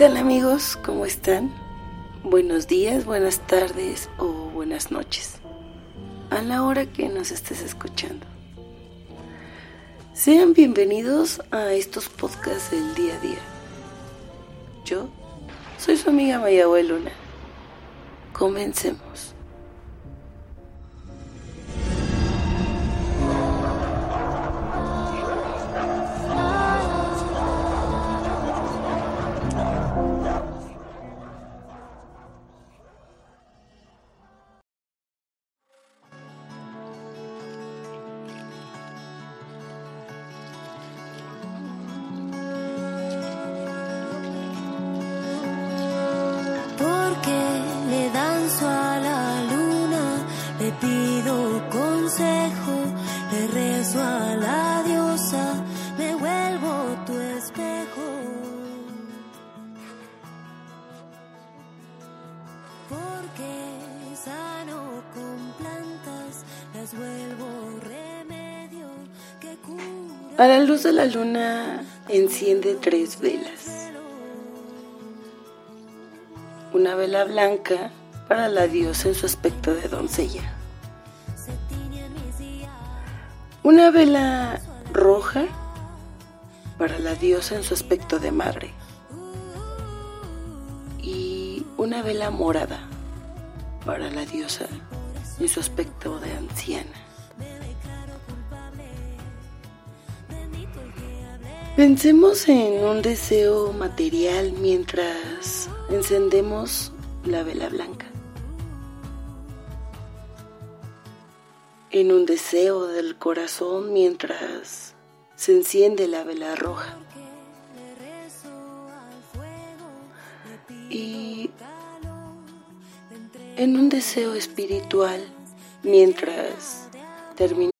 tal amigos? ¿Cómo están? Buenos días, buenas tardes o buenas noches. A la hora que nos estés escuchando. Sean bienvenidos a estos podcasts del día a día. Yo soy su amiga Mayagüe Luna. Comencemos. Porque le danzo a la luna, le pido consejo, le rezo a la diosa, me vuelvo tu espejo. Porque sano con plantas, las vuelvo remedio que cura. A la luz de la luna enciende tres velas. Una vela blanca para la diosa en su aspecto de doncella. Una vela roja para la diosa en su aspecto de madre. Y una vela morada para la diosa en su aspecto de anciana. Pensemos en un deseo material mientras encendemos la vela blanca. En un deseo del corazón mientras se enciende la vela roja. Y en un deseo espiritual mientras terminamos.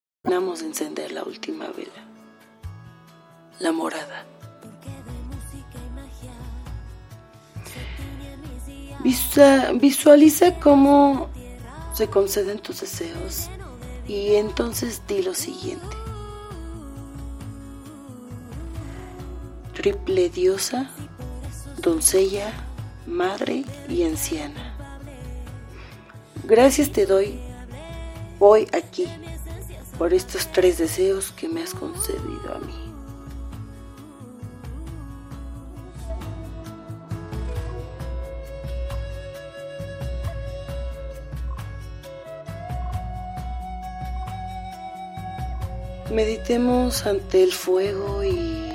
Terminamos de encender la última vela, la morada. Visualiza cómo se conceden tus deseos y entonces di lo siguiente. Triple diosa, doncella, madre y anciana. Gracias te doy hoy aquí por estos tres deseos que me has concedido a mí. Meditemos ante el fuego y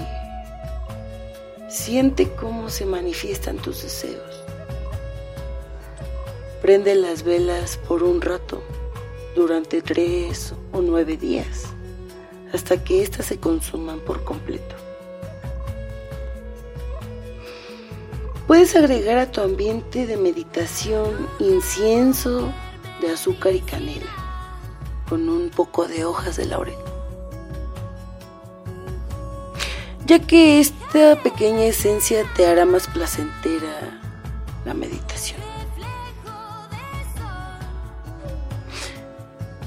siente cómo se manifiestan tus deseos. Prende las velas por un rato durante tres o nueve días, hasta que éstas se consuman por completo. Puedes agregar a tu ambiente de meditación incienso de azúcar y canela, con un poco de hojas de laurel. Ya que esta pequeña esencia te hará más placentera la meditación.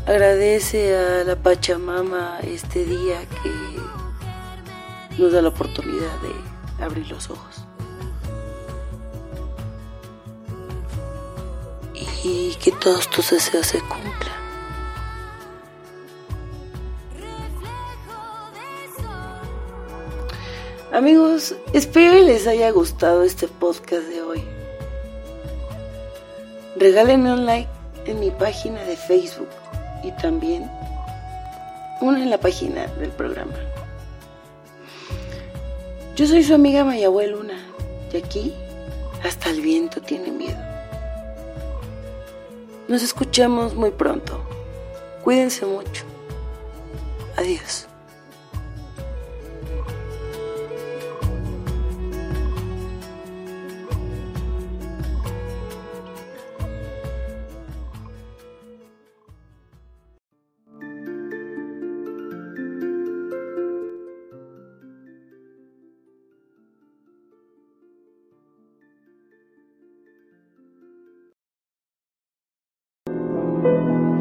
Agradece a la Pachamama este día que nos da la oportunidad de abrir los ojos. Y que todos tus deseos se cumplan. Amigos, espero que les haya gustado este podcast de hoy. Regálenme un like en mi página de Facebook y también uno en la página del programa. Yo soy su amiga Mayahue Luna y aquí hasta el viento tiene miedo. Nos escuchamos muy pronto. Cuídense mucho. Adiós.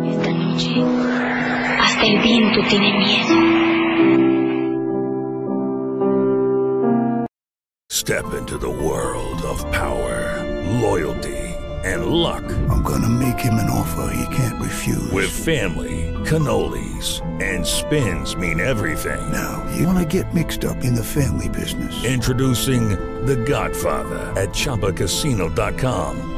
Esta noche hasta el viento tiene miedo. Step into the world of power, loyalty, and luck. I'm gonna make him an offer he can't refuse. With family, cannolis, and spins mean everything. Now, you wanna get mixed up in the family business. Introducing The Godfather at ChumbaCasino.com.